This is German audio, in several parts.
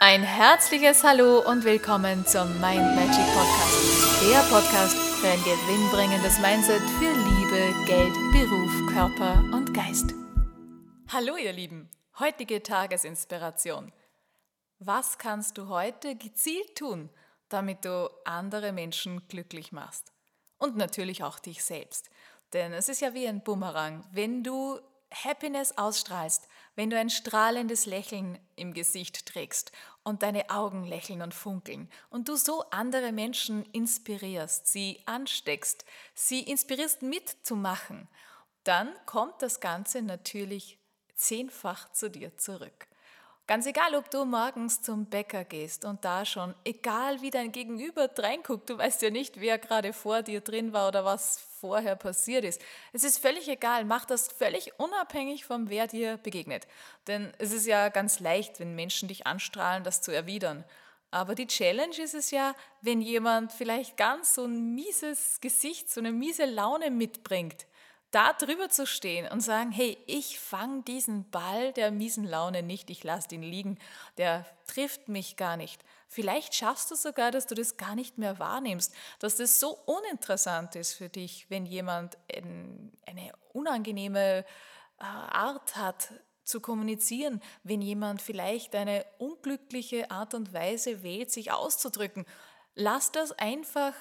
Ein herzliches Hallo und willkommen zum Mind Magic Podcast. Der Podcast für ein gewinnbringendes Mindset für Liebe, Geld, Beruf, Körper und Geist. Hallo ihr Lieben, heutige Tagesinspiration. Was kannst du heute gezielt tun, damit du andere Menschen glücklich machst? Und natürlich auch dich selbst. Denn es ist ja wie ein Bumerang. Wenn du Happiness ausstrahlst, wenn du ein strahlendes Lächeln im Gesicht trägst und deine Augen lächeln und funkeln und du so andere Menschen inspirierst, sie ansteckst, sie inspirierst mitzumachen, dann kommt das Ganze natürlich zehnfach zu dir zurück. Ganz egal, ob du morgens zum Bäcker gehst und da schon, egal wie dein Gegenüber reinguckt, du weißt ja nicht, wer gerade vor dir drin war oder was vorher passiert ist. Es ist völlig egal, mach das völlig unabhängig von wer dir begegnet. Denn es ist ja ganz leicht, wenn Menschen dich anstrahlen, das zu erwidern. Aber die Challenge ist es ja, wenn jemand vielleicht ganz so ein mieses Gesicht, so eine miese Laune mitbringt da drüber zu stehen und sagen, hey, ich fange diesen Ball der miesen Laune nicht, ich lasse ihn liegen, der trifft mich gar nicht. Vielleicht schaffst du sogar, dass du das gar nicht mehr wahrnimmst, dass das so uninteressant ist für dich, wenn jemand eine unangenehme äh, Art hat zu kommunizieren, wenn jemand vielleicht eine unglückliche Art und Weise wählt, sich auszudrücken. Lass das einfach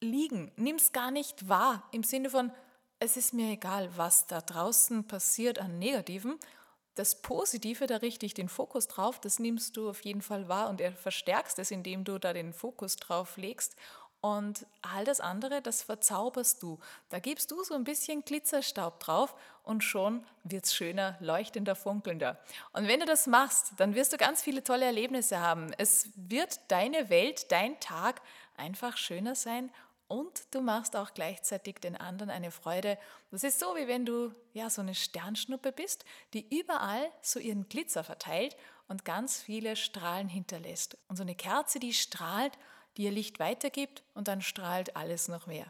liegen, nimm es gar nicht wahr im Sinne von, es ist mir egal, was da draußen passiert an Negativen. Das Positive, da richte ich den Fokus drauf, das nimmst du auf jeden Fall wahr und er verstärkst es, indem du da den Fokus drauf legst. Und all das andere, das verzauberst du. Da gibst du so ein bisschen Glitzerstaub drauf und schon wird es schöner, leuchtender, funkelnder. Und wenn du das machst, dann wirst du ganz viele tolle Erlebnisse haben. Es wird deine Welt, dein Tag einfach schöner sein und du machst auch gleichzeitig den anderen eine Freude. Das ist so, wie wenn du ja so eine Sternschnuppe bist, die überall so ihren Glitzer verteilt und ganz viele Strahlen hinterlässt. Und so eine Kerze, die strahlt, die ihr Licht weitergibt und dann strahlt alles noch mehr.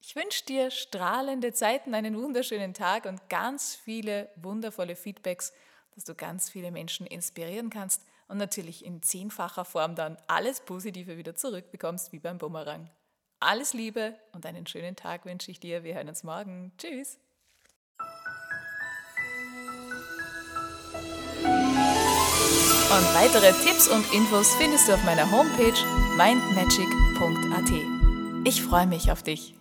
Ich wünsche dir strahlende Zeiten, einen wunderschönen Tag und ganz viele wundervolle Feedbacks, dass du ganz viele Menschen inspirieren kannst und natürlich in zehnfacher Form dann alles Positive wieder zurückbekommst, wie beim Bumerang. Alles Liebe und einen schönen Tag wünsche ich dir. Wir hören uns morgen. Tschüss. Und weitere Tipps und Infos findest du auf meiner Homepage mindmagic.at. Ich freue mich auf dich.